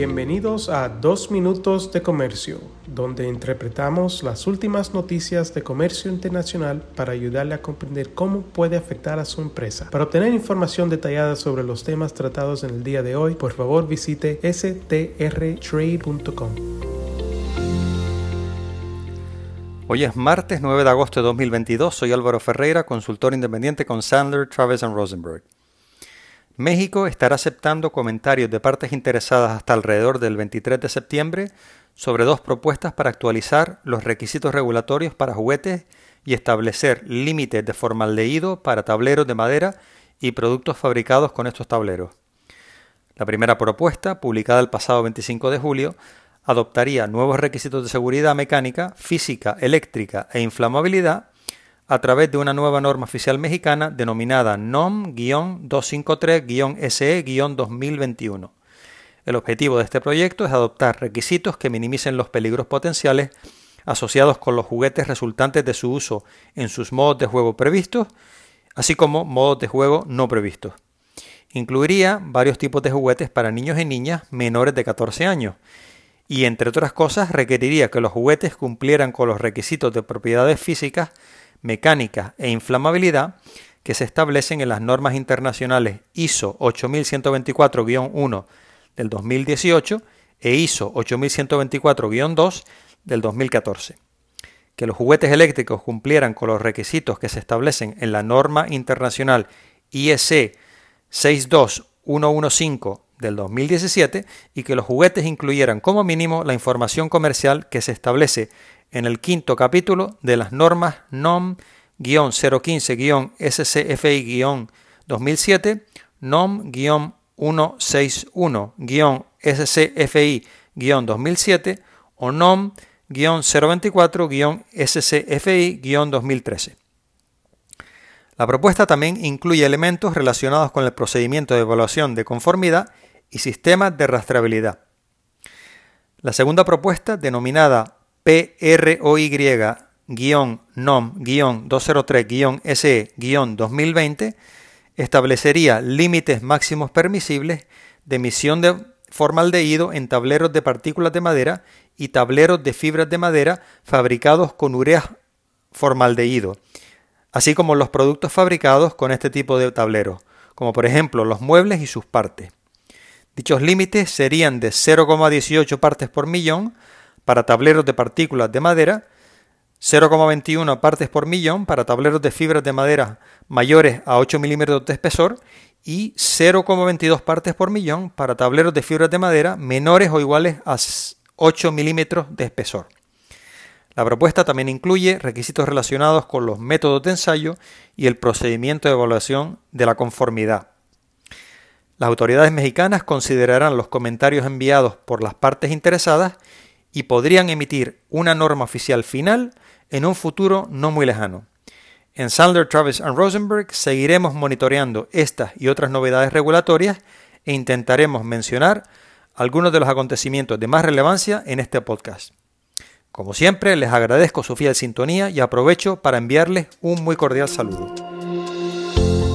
Bienvenidos a Dos Minutos de Comercio, donde interpretamos las últimas noticias de comercio internacional para ayudarle a comprender cómo puede afectar a su empresa. Para obtener información detallada sobre los temas tratados en el día de hoy, por favor visite strtrade.com. Hoy es martes 9 de agosto de 2022. Soy Álvaro Ferreira, consultor independiente con Sandler, Travis Rosenberg. México estará aceptando comentarios de partes interesadas hasta alrededor del 23 de septiembre sobre dos propuestas para actualizar los requisitos regulatorios para juguetes y establecer límites de formaldehído para tableros de madera y productos fabricados con estos tableros. La primera propuesta, publicada el pasado 25 de julio, adoptaría nuevos requisitos de seguridad mecánica, física, eléctrica e inflamabilidad a través de una nueva norma oficial mexicana denominada NOM-253-SE-2021. El objetivo de este proyecto es adoptar requisitos que minimicen los peligros potenciales asociados con los juguetes resultantes de su uso en sus modos de juego previstos, así como modos de juego no previstos. Incluiría varios tipos de juguetes para niños y niñas menores de 14 años, y entre otras cosas requeriría que los juguetes cumplieran con los requisitos de propiedades físicas mecánica e inflamabilidad que se establecen en las normas internacionales ISO 8124-1 del 2018 e ISO 8124-2 del 2014. Que los juguetes eléctricos cumplieran con los requisitos que se establecen en la norma internacional IEC 62115 del 2017 y que los juguetes incluyeran como mínimo la información comercial que se establece en el quinto capítulo de las normas NOM-015-SCFI-2007, NOM-161-SCFI-2007 o NOM-024-SCFI-2013. La propuesta también incluye elementos relacionados con el procedimiento de evaluación de conformidad y sistemas de rastreabilidad. La segunda propuesta, denominada PROI-NOM-203-SE-2020 establecería límites máximos permisibles de emisión de formaldehído en tableros de partículas de madera y tableros de fibras de madera fabricados con urea formaldehído, así como los productos fabricados con este tipo de tableros, como por ejemplo los muebles y sus partes. Dichos límites serían de 0,18 partes por millón para tableros de partículas de madera, 0,21 partes por millón para tableros de fibras de madera mayores a 8 milímetros de espesor y 0,22 partes por millón para tableros de fibras de madera menores o iguales a 8 milímetros de espesor. La propuesta también incluye requisitos relacionados con los métodos de ensayo y el procedimiento de evaluación de la conformidad. Las autoridades mexicanas considerarán los comentarios enviados por las partes interesadas y podrían emitir una norma oficial final en un futuro no muy lejano. En Sandler, Travis and Rosenberg seguiremos monitoreando estas y otras novedades regulatorias e intentaremos mencionar algunos de los acontecimientos de más relevancia en este podcast. Como siempre, les agradezco su fiel sintonía y aprovecho para enviarles un muy cordial saludo.